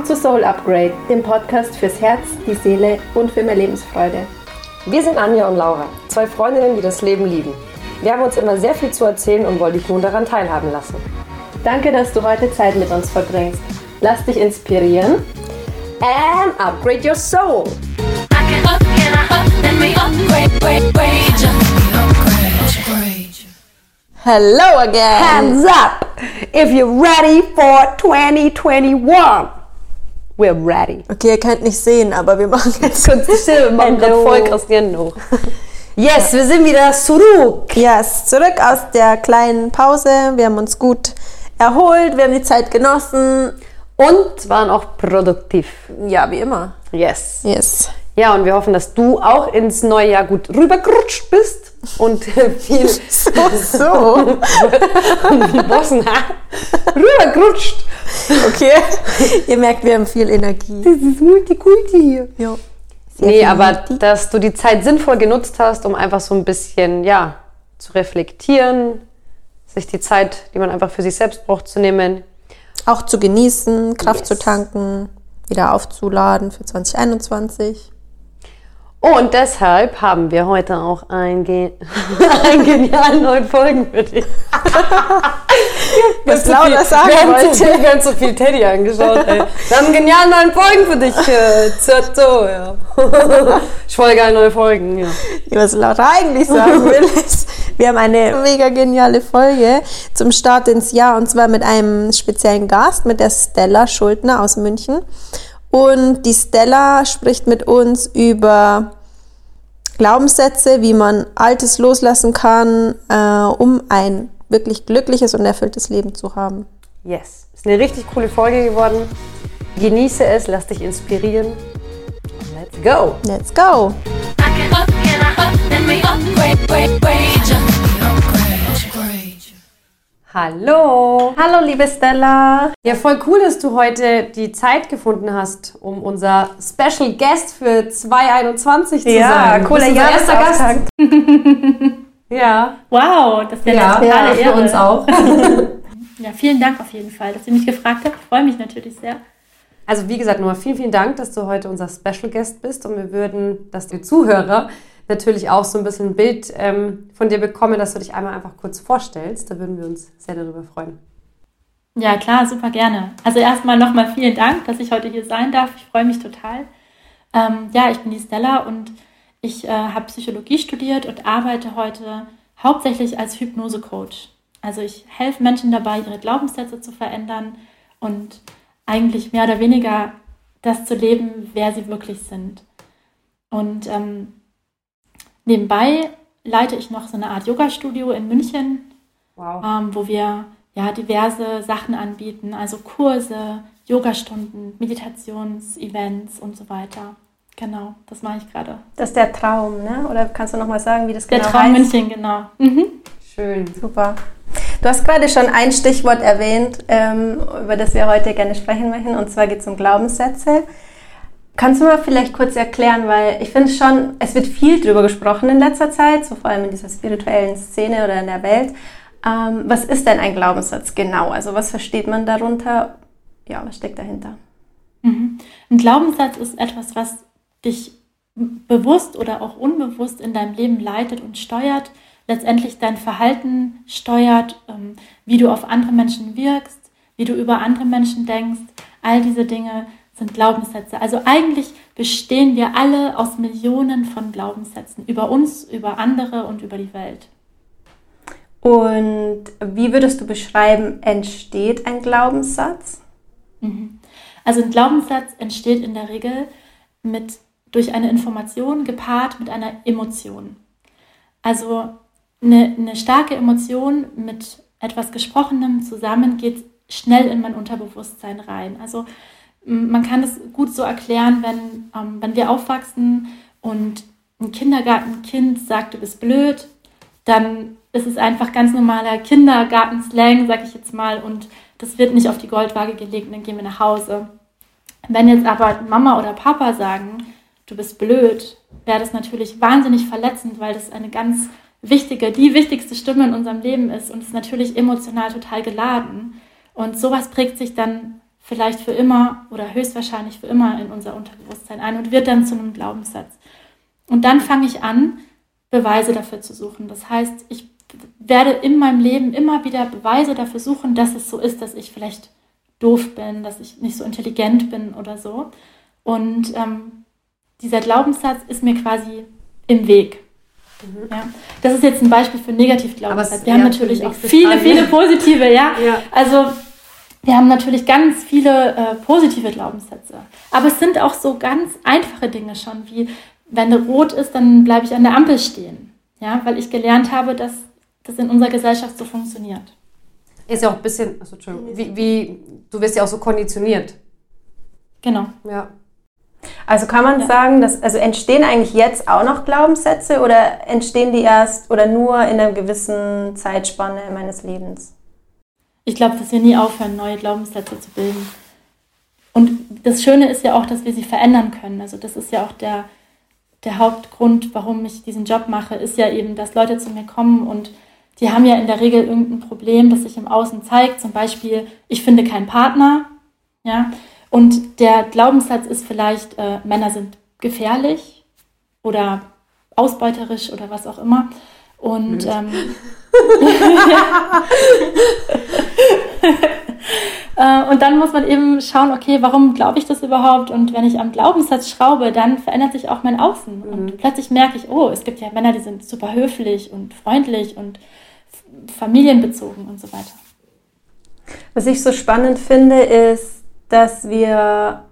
Willkommen zu Soul Upgrade, dem Podcast fürs Herz, die Seele und für mehr Lebensfreude. Wir sind Anja und Laura, zwei Freundinnen, die das Leben lieben. Wir haben uns immer sehr viel zu erzählen und wollen dich nun daran teilhaben lassen. Danke, dass du heute Zeit mit uns verbringst. Lass dich inspirieren and upgrade your soul. Hello again. Hands up if you're ready for 2021. We're ready. Okay, ihr könnt nicht sehen, aber wir machen jetzt kurz still. Wir machen gerade voll Cristiano. Yes, wir sind wieder zurück. Yes, zurück aus der kleinen Pause. Wir haben uns gut erholt, wir haben die Zeit genossen. Und waren auch produktiv. Ja, wie immer. Yes. Yes. Ja, und wir hoffen, dass du auch ins neue Jahr gut rübergerutscht bist und viel so, so. Bossen rübergerutscht. Okay. Ihr merkt, wir haben viel Energie. Das ist Multikulti hier. Ja. nee, aber Multi. dass du die Zeit sinnvoll genutzt hast, um einfach so ein bisschen, ja, zu reflektieren, sich die Zeit, die man einfach für sich selbst braucht, zu nehmen. Auch zu genießen, Kraft yes. zu tanken, wieder aufzuladen für 2021. Und deshalb haben wir heute auch einen, Ge einen genialen neuen Folgen für dich. Was Laura sagen wir haben, zu, wir haben zu viel Teddy angeschaut. Ey. Wir haben einen genialen neuen Folgen für dich. Äh, so, ja. Ich wollte eine neue Folgen, ja. Was Laura eigentlich sagen will, ist, wir haben eine mega geniale Folge zum Start ins Jahr und zwar mit einem speziellen Gast, mit der Stella Schuldner aus München. Und die Stella spricht mit uns über Glaubenssätze, wie man Altes loslassen kann, äh, um ein wirklich glückliches und erfülltes Leben zu haben. Yes, ist eine richtig coole Folge geworden. Genieße es, lass dich inspirieren. Let's go. Let's go. Hallo. Hallo, liebe Stella. Ja, voll cool, dass du heute die Zeit gefunden hast, um unser Special Guest für 2021 zu ja, sein. Ja, cooler erster Gast. ja. Wow, das ist ja, ja ja, für uns auch. ja, vielen Dank auf jeden Fall, dass ihr mich gefragt habt. Ich freue mich natürlich sehr. Also wie gesagt, nochmal vielen, vielen Dank, dass du heute unser Special Guest bist und wir würden, dass die Zuhörer natürlich auch so ein bisschen ein Bild ähm, von dir bekommen, dass du dich einmal einfach kurz vorstellst. Da würden wir uns sehr darüber freuen. Ja, klar, super gerne. Also erstmal nochmal vielen Dank, dass ich heute hier sein darf. Ich freue mich total. Ähm, ja, ich bin die Stella und ich äh, habe Psychologie studiert und arbeite heute hauptsächlich als Hypnose-Coach. Also ich helfe Menschen dabei, ihre Glaubenssätze zu verändern und eigentlich mehr oder weniger das zu leben, wer sie wirklich sind. Und ähm, Nebenbei leite ich noch so eine Art Yoga-Studio in München, wow. ähm, wo wir ja diverse Sachen anbieten, also Kurse, Yogastunden, Meditationsevents und so weiter. Genau, das mache ich gerade. Das ist der Traum, ne? Oder kannst du noch mal sagen, wie das der genau heißt? Der Traum München, genau. Mhm. Schön. Super. Du hast gerade schon ein Stichwort erwähnt, ähm, über das wir heute gerne sprechen möchten, und zwar geht es um Glaubenssätze. Kannst du mal vielleicht kurz erklären, weil ich finde schon, es wird viel drüber gesprochen in letzter Zeit, so vor allem in dieser spirituellen Szene oder in der Welt. Ähm, was ist denn ein Glaubenssatz genau? Also was versteht man darunter? Ja, was steckt dahinter? Mhm. Ein Glaubenssatz ist etwas, was dich bewusst oder auch unbewusst in deinem Leben leitet und steuert, letztendlich dein Verhalten steuert, ähm, wie du auf andere Menschen wirkst, wie du über andere Menschen denkst, all diese Dinge sind Glaubenssätze. Also eigentlich bestehen wir alle aus Millionen von Glaubenssätzen über uns, über andere und über die Welt. Und wie würdest du beschreiben, entsteht ein Glaubenssatz? Mhm. Also ein Glaubenssatz entsteht in der Regel mit, durch eine Information gepaart mit einer Emotion. Also eine, eine starke Emotion mit etwas Gesprochenem zusammen geht schnell in mein Unterbewusstsein rein. Also man kann es gut so erklären, wenn, ähm, wenn wir aufwachsen und ein Kindergartenkind sagt, du bist blöd, dann ist es einfach ganz normaler Kindergartenslang, sag ich jetzt mal, und das wird nicht auf die Goldwaage gelegt und dann gehen wir nach Hause. Wenn jetzt aber Mama oder Papa sagen, du bist blöd, wäre das natürlich wahnsinnig verletzend, weil das eine ganz wichtige, die wichtigste Stimme in unserem Leben ist und ist natürlich emotional total geladen. Und sowas prägt sich dann vielleicht für immer oder höchstwahrscheinlich für immer in unser Unterbewusstsein ein und wird dann zu einem Glaubenssatz. Und dann fange ich an, Beweise dafür zu suchen. Das heißt, ich werde in meinem Leben immer wieder Beweise dafür suchen, dass es so ist, dass ich vielleicht doof bin, dass ich nicht so intelligent bin oder so. Und ähm, dieser Glaubenssatz ist mir quasi im Weg. Mhm. Ja. Das ist jetzt ein Beispiel für Negativglaubenssatz. Wir haben natürlich auch viele, viele positive, ja. ja. Also wir haben natürlich ganz viele äh, positive Glaubenssätze. Aber es sind auch so ganz einfache Dinge schon, wie wenn rot ist, dann bleibe ich an der Ampel stehen. Ja, weil ich gelernt habe, dass das in unserer Gesellschaft so funktioniert. Ist ja auch ein bisschen, also Entschuldigung, wie, wie, du wirst ja auch so konditioniert. Genau. Ja. Also kann man ja. sagen, dass also entstehen eigentlich jetzt auch noch Glaubenssätze oder entstehen die erst oder nur in einer gewissen Zeitspanne meines Lebens? Ich glaube, dass wir nie aufhören, neue Glaubenssätze zu bilden. Und das Schöne ist ja auch, dass wir sie verändern können. Also das ist ja auch der, der Hauptgrund, warum ich diesen Job mache, ist ja eben, dass Leute zu mir kommen und die haben ja in der Regel irgendein Problem, das sich im Außen zeigt. Zum Beispiel, ich finde keinen Partner. Ja, und der Glaubenssatz ist vielleicht, äh, Männer sind gefährlich oder ausbeuterisch oder was auch immer. Und ähm, äh, und dann muss man eben schauen, okay, warum glaube ich das überhaupt? Und wenn ich am Glaubenssatz schraube, dann verändert sich auch mein Außen. Mhm. Und plötzlich merke ich, oh, es gibt ja Männer, die sind super höflich und freundlich und familienbezogen und so weiter. Was ich so spannend finde, ist, dass wir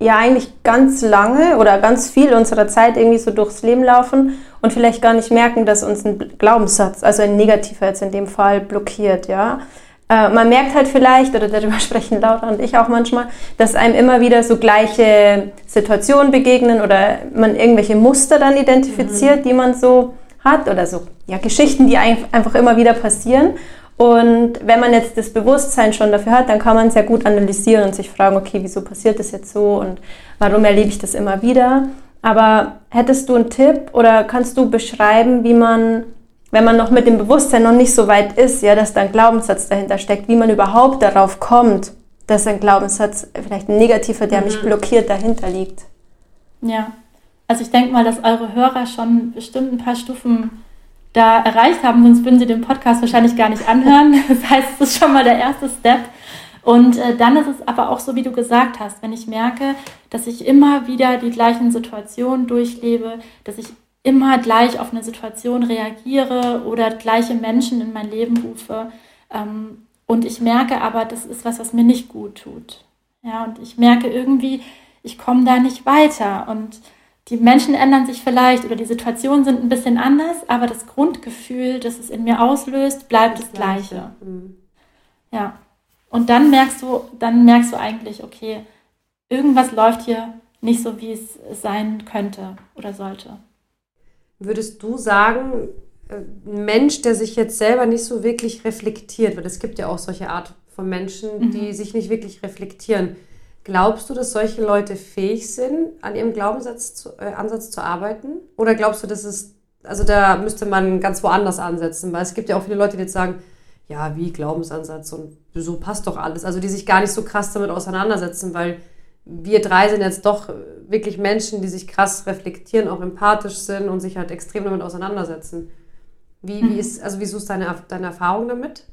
ja eigentlich ganz lange oder ganz viel unserer Zeit irgendwie so durchs Leben laufen und vielleicht gar nicht merken, dass uns ein Glaubenssatz, also ein negativer jetzt in dem Fall, blockiert, ja. Äh, man merkt halt vielleicht, oder darüber sprechen Laura und ich auch manchmal, dass einem immer wieder so gleiche Situationen begegnen oder man irgendwelche Muster dann identifiziert, mhm. die man so hat oder so, ja, Geschichten, die einfach immer wieder passieren. Und wenn man jetzt das Bewusstsein schon dafür hat, dann kann man sehr gut analysieren und sich fragen, okay, wieso passiert das jetzt so und warum erlebe ich das immer wieder? Aber hättest du einen Tipp oder kannst du beschreiben, wie man, wenn man noch mit dem Bewusstsein noch nicht so weit ist, ja, dass da ein Glaubenssatz dahinter steckt, wie man überhaupt darauf kommt, dass ein Glaubenssatz, vielleicht ein negativer, der mhm. mich blockiert, dahinter liegt? Ja, also ich denke mal, dass eure Hörer schon bestimmt ein paar Stufen da erreicht haben, sonst würden sie den Podcast wahrscheinlich gar nicht anhören. Das heißt, es ist schon mal der erste Step. Und äh, dann ist es aber auch so, wie du gesagt hast, wenn ich merke, dass ich immer wieder die gleichen Situationen durchlebe, dass ich immer gleich auf eine Situation reagiere oder gleiche Menschen in mein Leben rufe. Ähm, und ich merke aber, das ist was, was mir nicht gut tut. Ja, und ich merke irgendwie, ich komme da nicht weiter. Und die Menschen ändern sich vielleicht oder die Situationen sind ein bisschen anders, aber das Grundgefühl, das es in mir auslöst, bleibt das, das gleiche. Mhm. Ja. Und dann merkst du, dann merkst du eigentlich, okay, irgendwas läuft hier nicht so, wie es sein könnte oder sollte. Würdest du sagen, äh, ein Mensch, der sich jetzt selber nicht so wirklich reflektiert, weil es gibt ja auch solche Art von Menschen, die mhm. sich nicht wirklich reflektieren, Glaubst du, dass solche Leute fähig sind, an ihrem Glaubensansatz zu, äh, Ansatz zu arbeiten? Oder glaubst du, dass es, also da müsste man ganz woanders ansetzen? Weil es gibt ja auch viele Leute, die jetzt sagen, ja, wie Glaubensansatz und so passt doch alles. Also die sich gar nicht so krass damit auseinandersetzen, weil wir drei sind jetzt doch wirklich Menschen, die sich krass reflektieren, auch empathisch sind und sich halt extrem damit auseinandersetzen. Wie, wie mhm. ist, also wieso ist deine, deine Erfahrung damit?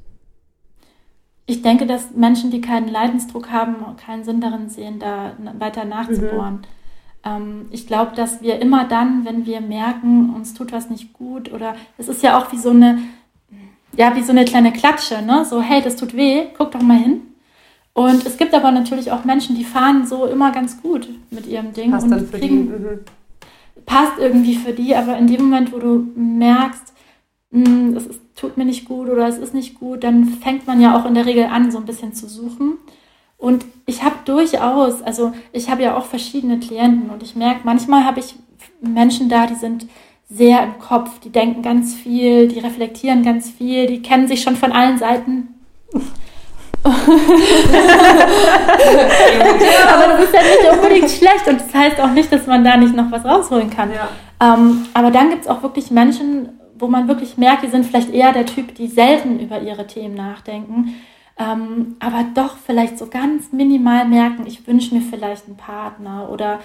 ich denke, dass Menschen, die keinen Leidensdruck haben, keinen Sinn darin sehen, da weiter nachzubohren. Mhm. Ähm, ich glaube, dass wir immer dann, wenn wir merken, uns tut was nicht gut oder es ist ja auch wie so eine, ja, wie so eine kleine Klatsche, ne? So, hey, das tut weh, guck doch mal hin. Und es gibt aber natürlich auch Menschen, die fahren so immer ganz gut mit ihrem Ding passt und kriegen, mhm. passt irgendwie für die, aber in dem Moment, wo du merkst, hm, es tut mir nicht gut oder es ist nicht gut, dann fängt man ja auch in der Regel an, so ein bisschen zu suchen. Und ich habe durchaus, also ich habe ja auch verschiedene Klienten und ich merke, manchmal habe ich Menschen da, die sind sehr im Kopf, die denken ganz viel, die reflektieren ganz viel, die kennen sich schon von allen Seiten. aber das ist ja nicht unbedingt schlecht und das heißt auch nicht, dass man da nicht noch was rausholen kann. Ja. Ähm, aber dann gibt es auch wirklich Menschen, wo man wirklich merkt, die sind vielleicht eher der Typ, die selten über ihre Themen nachdenken. ähm, aber doch vielleicht so ganz minimal merken, ich wünsche mir vielleicht einen Partner oder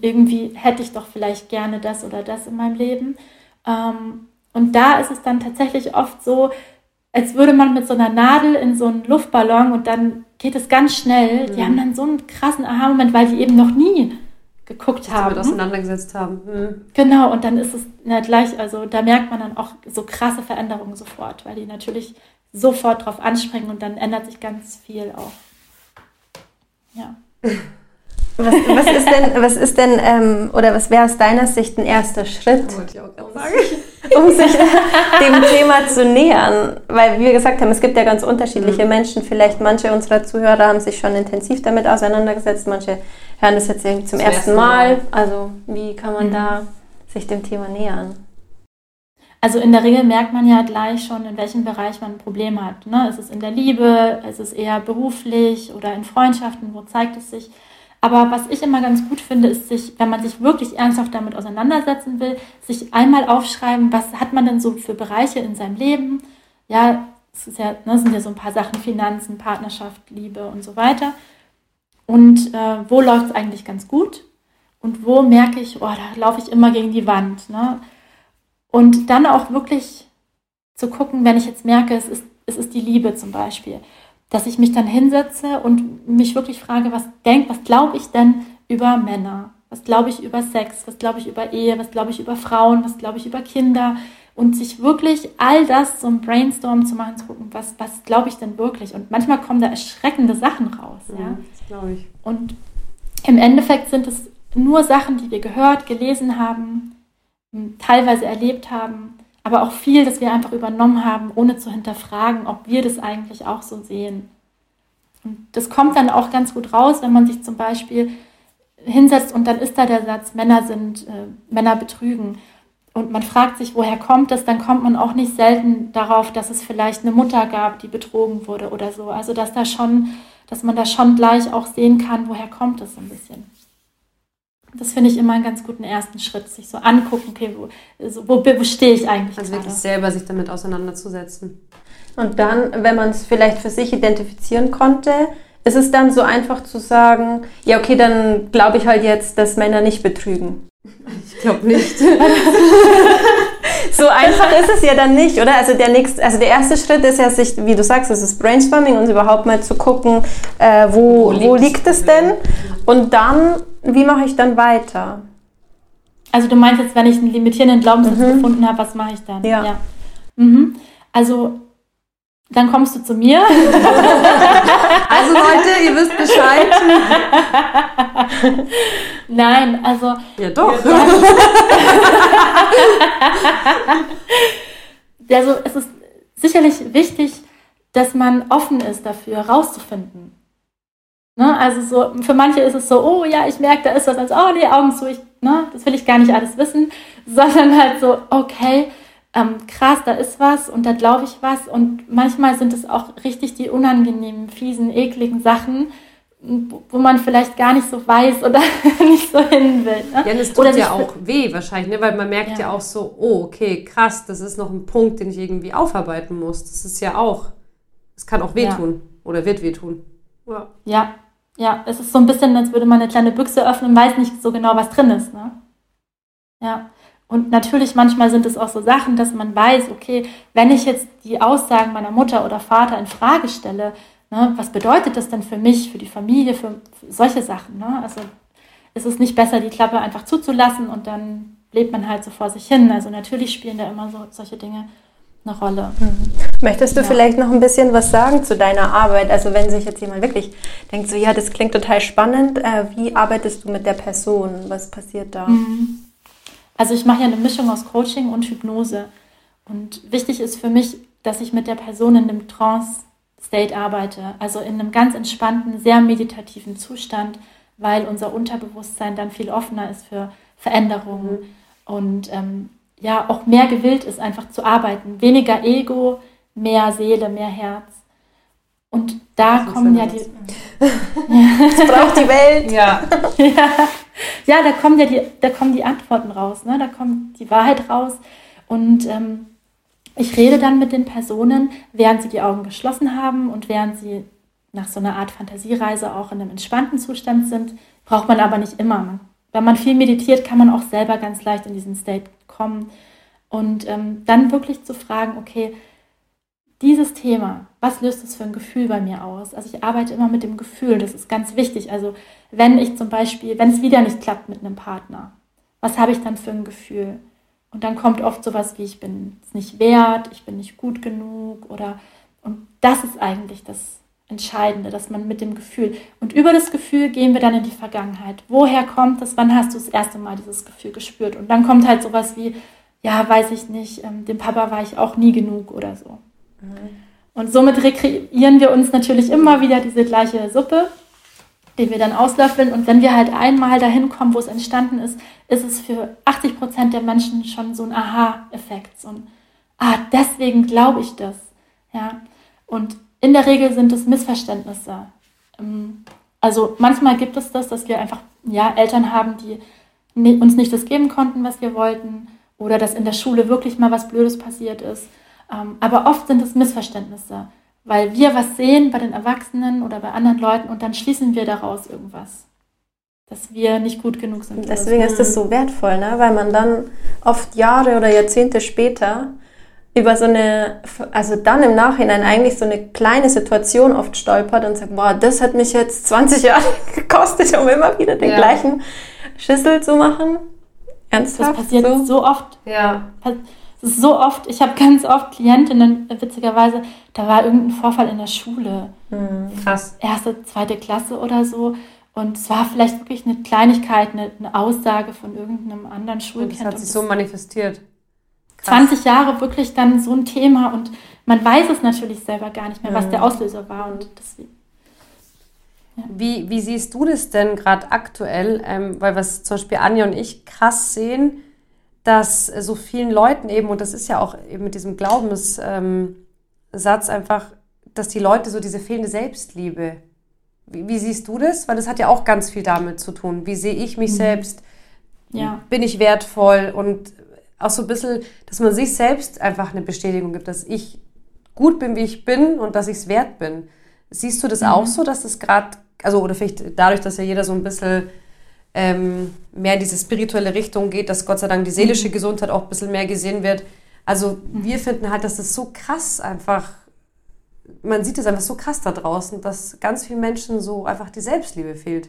irgendwie hätte ich doch vielleicht gerne das oder das in meinem Leben. Ähm, und da ist es dann tatsächlich oft so, als würde man mit so einer Nadel in so einen Luftballon und dann geht es ganz schnell. Mhm. Die haben dann so einen krassen Aha-Moment, weil die eben noch nie geguckt haben. Damit auseinandergesetzt haben. Mhm. Genau, und dann ist es ja gleich, also da merkt man dann auch so krasse Veränderungen sofort, weil die natürlich sofort drauf anspringen und dann ändert sich ganz viel auch. Ja. Was, was, ist denn, was ist denn ähm, oder was wäre aus deiner Sicht ein erster Schritt, um sich dem Thema zu nähern? Weil wir gesagt haben, es gibt ja ganz unterschiedliche mhm. Menschen. Vielleicht manche unserer Zuhörer haben sich schon intensiv damit auseinandergesetzt, manche hören das jetzt irgendwie zum, zum ersten Mal. Mal. Also wie kann man mhm. da sich dem Thema nähern? Also in der Regel merkt man ja gleich schon, in welchem Bereich man ein Problem hat. Ne? Ist es in der Liebe, ist es eher beruflich oder in Freundschaften, wo zeigt es sich? Aber was ich immer ganz gut finde, ist sich, wenn man sich wirklich ernsthaft damit auseinandersetzen will, sich einmal aufschreiben, was hat man denn so für Bereiche in seinem Leben? Ja, es ja, ne, sind ja so ein paar Sachen, Finanzen, Partnerschaft, Liebe und so weiter. Und äh, wo läuft es eigentlich ganz gut? Und wo merke ich, oh, da laufe ich immer gegen die Wand. Ne? Und dann auch wirklich zu gucken, wenn ich jetzt merke, es ist, es ist die Liebe zum Beispiel, dass ich mich dann hinsetze und mich wirklich frage, was denkt, was glaube ich denn über Männer? Was glaube ich über Sex? Was glaube ich über Ehe? Was glaube ich über Frauen? Was glaube ich über Kinder? Und sich wirklich all das zum Brainstorm zu machen, zu gucken, was, was glaube ich denn wirklich? Und manchmal kommen da erschreckende Sachen raus. Ja, ja das glaube ich. Und im Endeffekt sind es nur Sachen, die wir gehört, gelesen haben, teilweise erlebt haben, aber auch viel, das wir einfach übernommen haben, ohne zu hinterfragen, ob wir das eigentlich auch so sehen. Und das kommt dann auch ganz gut raus, wenn man sich zum Beispiel hinsetzt und dann ist da der Satz, Männer sind, äh, Männer betrügen. Und man fragt sich, woher kommt das, dann kommt man auch nicht selten darauf, dass es vielleicht eine Mutter gab, die betrogen wurde oder so. Also dass da schon, dass man da schon gleich auch sehen kann, woher kommt das so ein bisschen. Das finde ich immer einen ganz guten ersten Schritt, sich so angucken, okay, wo, also wo, wo stehe ich eigentlich? Also wirklich selber sich damit auseinanderzusetzen. Und dann, wenn man es vielleicht für sich identifizieren konnte, ist es dann so einfach zu sagen, ja, okay, dann glaube ich halt jetzt, dass Männer nicht betrügen. Ich glaube nicht. so einfach ist es ja dann nicht, oder? Also der nächste, also der erste Schritt ist ja sich, wie du sagst, es ist Brainstorming und überhaupt mal zu gucken, äh, wo, wo, liegt, wo liegt es denn? Und dann wie mache ich dann weiter? Also du meinst jetzt, wenn ich einen limitierenden Glaubenssatz mhm. gefunden habe, was mache ich dann? Ja. ja. Mhm. Also dann kommst du zu mir. also Leute, ihr wisst Bescheid. Nein, also. Ja doch. also es ist sicherlich wichtig, dass man offen ist dafür, rauszufinden. Ne? Also so, für manche ist es so, oh ja, ich merke, da ist was, als oh nee, Augen zu, ich, ne, das will ich gar nicht alles wissen, sondern halt so, okay, ähm, krass, da ist was und da glaube ich was und manchmal sind es auch richtig die unangenehmen, fiesen, ekligen Sachen, wo man vielleicht gar nicht so weiß oder nicht so hin will. Ne? Ja, es tut oder ja auch weh wahrscheinlich, ne? weil man merkt ja. ja auch so, oh, okay, krass, das ist noch ein Punkt, den ich irgendwie aufarbeiten muss. Das ist ja auch, es kann auch wehtun ja. oder wird wehtun. Ja. ja, ja, es ist so ein bisschen, als würde man eine kleine Büchse öffnen und weiß nicht so genau, was drin ist. Ne? Ja. Und natürlich manchmal sind es auch so Sachen, dass man weiß, okay, wenn ich jetzt die Aussagen meiner Mutter oder Vater in Frage stelle, ne, was bedeutet das denn für mich, für die Familie, für, für solche Sachen? Ne? Also ist es nicht besser, die Klappe einfach zuzulassen und dann lebt man halt so vor sich hin. Also natürlich spielen da immer so solche Dinge eine Rolle. Mhm. Möchtest du ja. vielleicht noch ein bisschen was sagen zu deiner Arbeit? Also wenn sich jetzt jemand wirklich denkt, so ja, das klingt total spannend, äh, wie arbeitest du mit der Person? Was passiert da? Mhm. Also ich mache ja eine Mischung aus Coaching und Hypnose. Und wichtig ist für mich, dass ich mit der Person in einem Trance-State arbeite, also in einem ganz entspannten, sehr meditativen Zustand, weil unser Unterbewusstsein dann viel offener ist für Veränderungen. Mhm. Und ähm, ja auch mehr gewillt ist, einfach zu arbeiten. Weniger Ego, mehr Seele, mehr Herz. Und da kommen ja die. das braucht die Welt. Ja. ja. ja. da kommen ja die, da kommen die Antworten raus, ne? Da kommt die Wahrheit raus. Und ähm, ich rede dann mit den Personen, während sie die Augen geschlossen haben und während sie nach so einer Art Fantasiereise auch in einem entspannten Zustand sind. Braucht man aber nicht immer. Wenn man viel meditiert, kann man auch selber ganz leicht in diesen State kommen. Und ähm, dann wirklich zu fragen, okay, dieses Thema, was löst es für ein Gefühl bei mir aus? Also ich arbeite immer mit dem Gefühl, das ist ganz wichtig. Also wenn ich zum Beispiel, wenn es wieder nicht klappt mit einem Partner, was habe ich dann für ein Gefühl? Und dann kommt oft sowas wie, ich bin es nicht wert, ich bin nicht gut genug oder, und das ist eigentlich das Entscheidende, dass man mit dem Gefühl, und über das Gefühl gehen wir dann in die Vergangenheit. Woher kommt das? Wann hast du das erste Mal dieses Gefühl gespürt? Und dann kommt halt sowas wie, ja, weiß ich nicht, ähm, dem Papa war ich auch nie genug oder so. Und somit rekreieren wir uns natürlich immer wieder diese gleiche Suppe, die wir dann auslöffeln. Und wenn wir halt einmal dahin kommen, wo es entstanden ist, ist es für 80 Prozent der Menschen schon so ein Aha-Effekt. So ein, ah, deswegen glaube ich das. Ja. Und in der Regel sind es Missverständnisse. Ähm, also manchmal gibt es das, dass wir einfach ja, Eltern haben, die uns nicht das geben konnten, was wir wollten, oder dass in der Schule wirklich mal was Blödes passiert ist. Ähm, aber oft sind es Missverständnisse, weil wir was sehen bei den Erwachsenen oder bei anderen Leuten und dann schließen wir daraus irgendwas, dass wir nicht gut genug sind. Deswegen ist das so wertvoll, ne? weil man dann oft Jahre oder Jahrzehnte später über so eine, also dann im Nachhinein eigentlich so eine kleine Situation oft stolpert und sagt, boah, das hat mich jetzt 20 Jahre gekostet, um immer wieder den ja. gleichen Schüssel zu machen. Ernsthaft? Das passiert so, so oft. Ja. Es ist so oft, ich habe ganz oft Klientinnen, witzigerweise, da war irgendein Vorfall in der Schule. Mhm. Krass. Erste, zweite Klasse oder so. Und es war vielleicht wirklich eine Kleinigkeit, eine, eine Aussage von irgendeinem anderen Schulkind. Und das hat sich so manifestiert. Krass. 20 Jahre wirklich dann so ein Thema und man weiß es natürlich selber gar nicht mehr, was der Auslöser war. Und deswegen. Ja. Wie, wie siehst du das denn gerade aktuell? Ähm, weil was zum Beispiel Anja und ich krass sehen, dass so vielen Leuten eben, und das ist ja auch eben mit diesem Glaubenssatz ähm, einfach, dass die Leute so diese fehlende Selbstliebe. Wie, wie, siehst du das? Weil das hat ja auch ganz viel damit zu tun. Wie sehe ich mich mhm. selbst? Ja. Bin ich wertvoll? Und auch so ein bisschen, dass man sich selbst einfach eine Bestätigung gibt, dass ich gut bin, wie ich bin und dass ich es wert bin. Siehst du das mhm. auch so, dass das gerade, also oder vielleicht dadurch, dass ja jeder so ein bisschen ähm, mehr in diese spirituelle Richtung geht, dass Gott sei Dank die seelische mhm. Gesundheit auch ein bisschen mehr gesehen wird. Also mhm. wir finden halt, dass das so krass einfach, man sieht es einfach so krass da draußen, dass ganz vielen Menschen so einfach die Selbstliebe fehlt.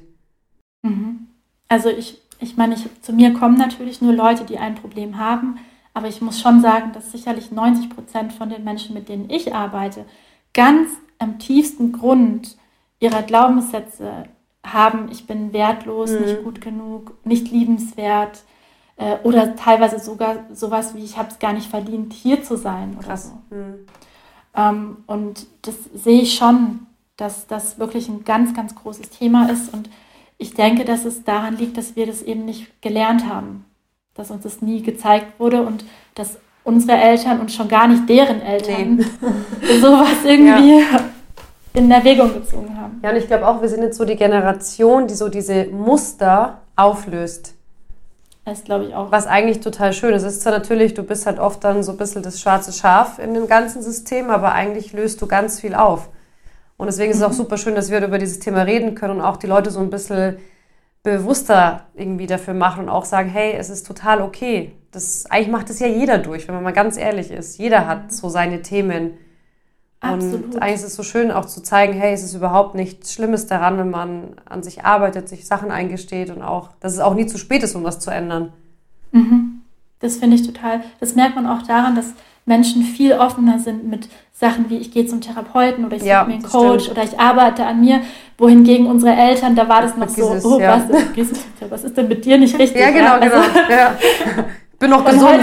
Mhm. Also ich, ich meine, ich, zu mir kommen natürlich nur Leute, die ein Problem haben, aber ich muss schon sagen, dass sicherlich 90 Prozent von den Menschen, mit denen ich arbeite, ganz am tiefsten Grund ihrer Glaubenssätze haben, ich bin wertlos, mhm. nicht gut genug, nicht liebenswert äh, oder teilweise sogar sowas wie, ich habe es gar nicht verdient, hier zu sein oder Krass. so. Mhm. Ähm, und das sehe ich schon, dass das wirklich ein ganz, ganz großes Thema ist und ich denke, dass es daran liegt, dass wir das eben nicht gelernt haben, dass uns das nie gezeigt wurde und dass unsere Eltern und schon gar nicht deren Eltern nee. sowas irgendwie ja in Erwägung gezogen haben. Ja, und ich glaube auch, wir sind jetzt so die Generation, die so diese Muster auflöst. Das glaube ich auch. Was eigentlich total schön ist. Es ist zwar natürlich, du bist halt oft dann so ein bisschen das schwarze Schaf in dem ganzen System, aber eigentlich löst du ganz viel auf. Und deswegen ist es auch mhm. super schön, dass wir über dieses Thema reden können und auch die Leute so ein bisschen bewusster irgendwie dafür machen und auch sagen, hey, es ist total okay. Das, eigentlich macht das ja jeder durch, wenn man mal ganz ehrlich ist. Jeder hat mhm. so seine Themen Absolut. Und eigentlich ist es so schön auch zu zeigen, hey, es ist überhaupt nichts Schlimmes daran, wenn man an sich arbeitet, sich Sachen eingesteht und auch, dass es auch nie zu spät ist, um was zu ändern. Mhm. Das finde ich total, das merkt man auch daran, dass Menschen viel offener sind mit Sachen wie ich gehe zum Therapeuten oder ich ja, suche mir einen Coach stimmt. oder ich arbeite an mir, wohingegen unsere Eltern, da war das noch so, es, oh, ja. was, was ist denn mit dir nicht richtig? Ja, genau, genau. Also, ja. Bin noch gesund.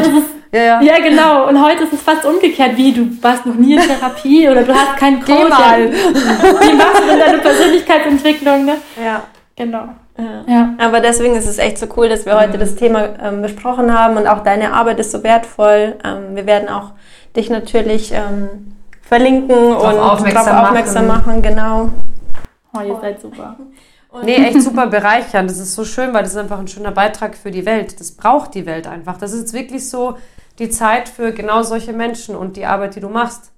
Ja, ja. ja, genau. Und heute ist es fast umgekehrt, wie du warst noch nie in Therapie oder du hast keinen Coach. Geh mal. Wie machst du denn deine Persönlichkeitsentwicklung? Ne? Ja. Genau. Ja. ja. Aber deswegen ist es echt so cool, dass wir heute das Thema ähm, besprochen haben und auch deine Arbeit ist so wertvoll. Ähm, wir werden auch dich natürlich ähm, verlinken drauf und aufmerksam darauf aufmerksam machen. machen. Genau. Oh, ihr seid super. nee, echt super bereichernd. Das ist so schön, weil das ist einfach ein schöner Beitrag für die Welt. Das braucht die Welt einfach. Das ist jetzt wirklich so, die Zeit für genau solche Menschen und die Arbeit, die du machst.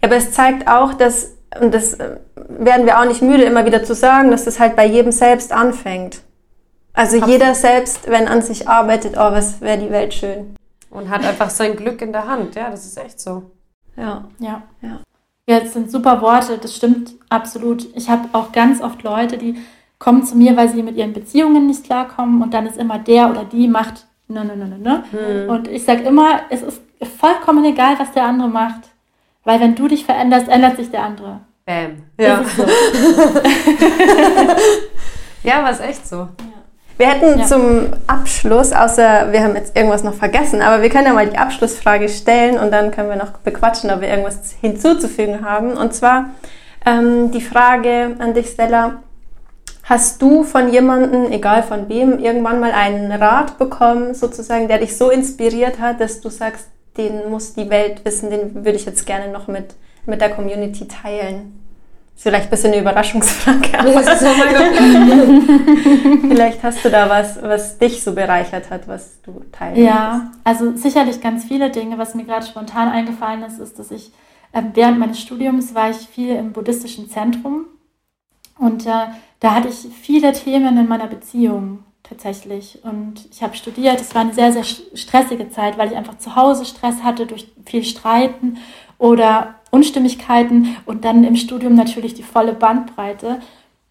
Aber es zeigt auch, dass, und das äh, werden wir auch nicht müde, immer wieder zu sagen, dass das halt bei jedem selbst anfängt. Also Absolut. jeder selbst, wenn an sich arbeitet, oh, was wäre die Welt schön. Und hat einfach sein Glück in der Hand. Ja, das ist echt so. Ja. Ja. Ja. Ja, das sind super Worte, das stimmt absolut. Ich habe auch ganz oft Leute, die kommen zu mir, weil sie mit ihren Beziehungen nicht klarkommen und dann ist immer der oder die macht ne, ne, ne, ne, ne. Hm. Und ich sage immer, es ist vollkommen egal, was der andere macht. Weil wenn du dich veränderst, ändert sich der andere. Bam. Ja. So. Ja, war es echt so. Wir hätten Ja. zum Abschluss, außer wir haben jetzt irgendwas noch vergessen, aber wir können ja mal die Abschlussfrage stellen und dann können wir noch bequatschen, ob wir irgendwas hinzuzufügen haben. Und zwar ähm, die Frage an dich, Stella. Hast du von jemandem, egal von wem, irgendwann mal einen Rat bekommen, sozusagen, der dich so inspiriert hat, dass du sagst, den muss die Welt wissen, den würde ich jetzt gerne noch mit, mit der Community teilen? Ist vielleicht ein bisschen eine Überraschungsfrage, aber Vielleicht hast du da was, was dich so bereichert hat, was du teilst. Ja, also sicherlich ganz viele Dinge. Was mir gerade spontan eingefallen ist, ist, dass ich ähm, während meines Studiums war ich viel im buddhistischen Zentrum und äh, da hatte ich viele Themen in meiner Beziehung tatsächlich. Und ich habe studiert. Es war eine sehr, sehr stressige Zeit, weil ich einfach zu Hause Stress hatte durch viel Streiten oder Unstimmigkeiten und dann im Studium natürlich die volle Bandbreite.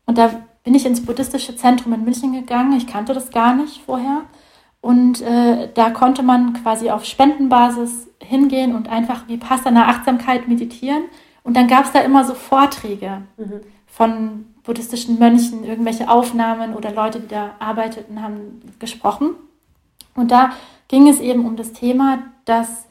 Und da bin ich ins buddhistische Zentrum in München gegangen. Ich kannte das gar nicht vorher. Und äh, da konnte man quasi auf Spendenbasis hingehen und einfach wie Passana Achtsamkeit meditieren. Und dann gab es da immer so Vorträge von buddhistischen Mönchen, irgendwelche Aufnahmen oder Leute, die da arbeiteten, haben gesprochen. Und da ging es eben um das Thema, dass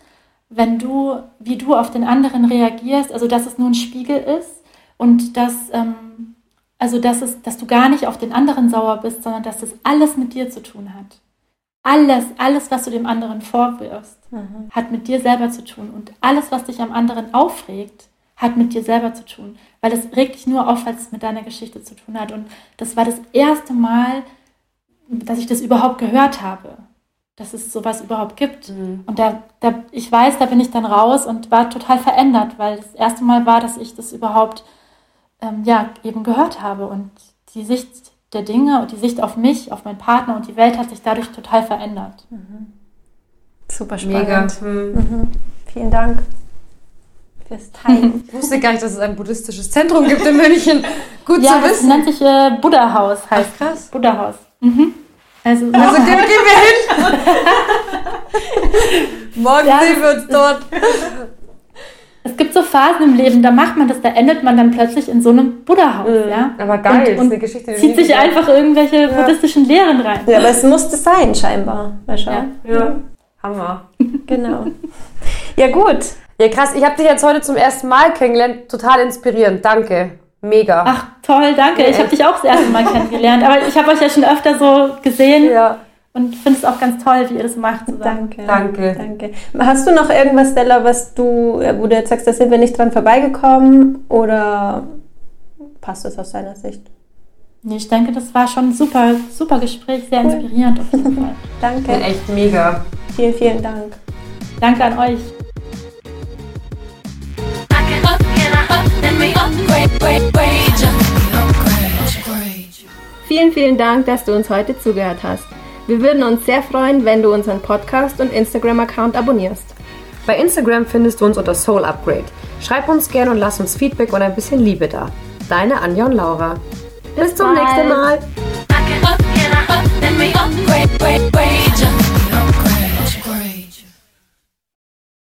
wenn du, wie du auf den anderen reagierst, also dass es nur ein Spiegel ist und dass, ähm, also dass, es, dass du gar nicht auf den anderen sauer bist, sondern dass das alles mit dir zu tun hat. Alles, alles, was du dem anderen vorwirfst, hat mit dir selber zu tun. Und alles, was dich am anderen aufregt, hat mit dir selber zu tun. Weil es regt dich nur auf, weil es mit deiner Geschichte zu tun hat. Und das war das erste Mal, dass ich das überhaupt gehört habe, dass es sowas überhaupt gibt. Und da, da, ich weiß, da bin ich dann raus und war total verändert, weil das erste Mal war, dass ich das überhaupt ähm, ja, eben gehört habe. Und die Sicht der Dinge und die Sicht auf mich, auf meinen Partner und die Welt hat sich dadurch total verändert. Super spannend. Mega. Hm. Mhm. Vielen Dank fürs Teilen. Ich wusste gar nicht, dass es ein buddhistisches Zentrum gibt in München. Gut Ja, zu das wissen. nennt sich äh, Buddha-Haus, heißt Ach, krass. Buddha-Haus. Mhm. Also, Also gehen, gehen wir hin. Morgen Ja, sehen wir uns dort. es gibt so Phasen im Leben, da macht man das, da endet man dann plötzlich in so einem Buddha-Haus, ja. Aber geil, Und, und eine Geschichte, zieht sich einfach irgendwelche buddhistischen Lehren rein. ja, aber es musste sein, scheinbar. Mal schauen. Ja. Hammer. Genau. Ja, gut. Ja, krass. Ich habe dich jetzt heute zum ersten Mal kennengelernt. Total inspirierend. Danke. Mega. Ach, toll, danke. Ich habe dich auch das erste Mal kennengelernt. Aber ich habe euch ja schon öfter so gesehen Ja. und finde es auch ganz toll, wie ihr das macht zusammen. Danke. Danke. Danke. Hast du noch irgendwas, Stella, was du, äh, wo du jetzt sagst, da sind wir nicht dran vorbeigekommen? Oder passt das aus deiner Sicht? Nee, ich denke, das war schon ein super, super Gespräch, sehr inspirierend auf jeden Fall. Danke. Echt mega. Vielen, vielen Dank. Danke an euch. Vielen, vielen Dank, dass du uns heute zugehört hast. Wir würden uns sehr freuen, wenn du unseren Podcast und Instagram-Account abonnierst. Bei Instagram findest du uns unter Soul Upgrade. Schreib uns gerne und lass uns Feedback und ein bisschen Liebe da. Deine Anja und Laura. Bis, Bis zum bald. nächsten Mal.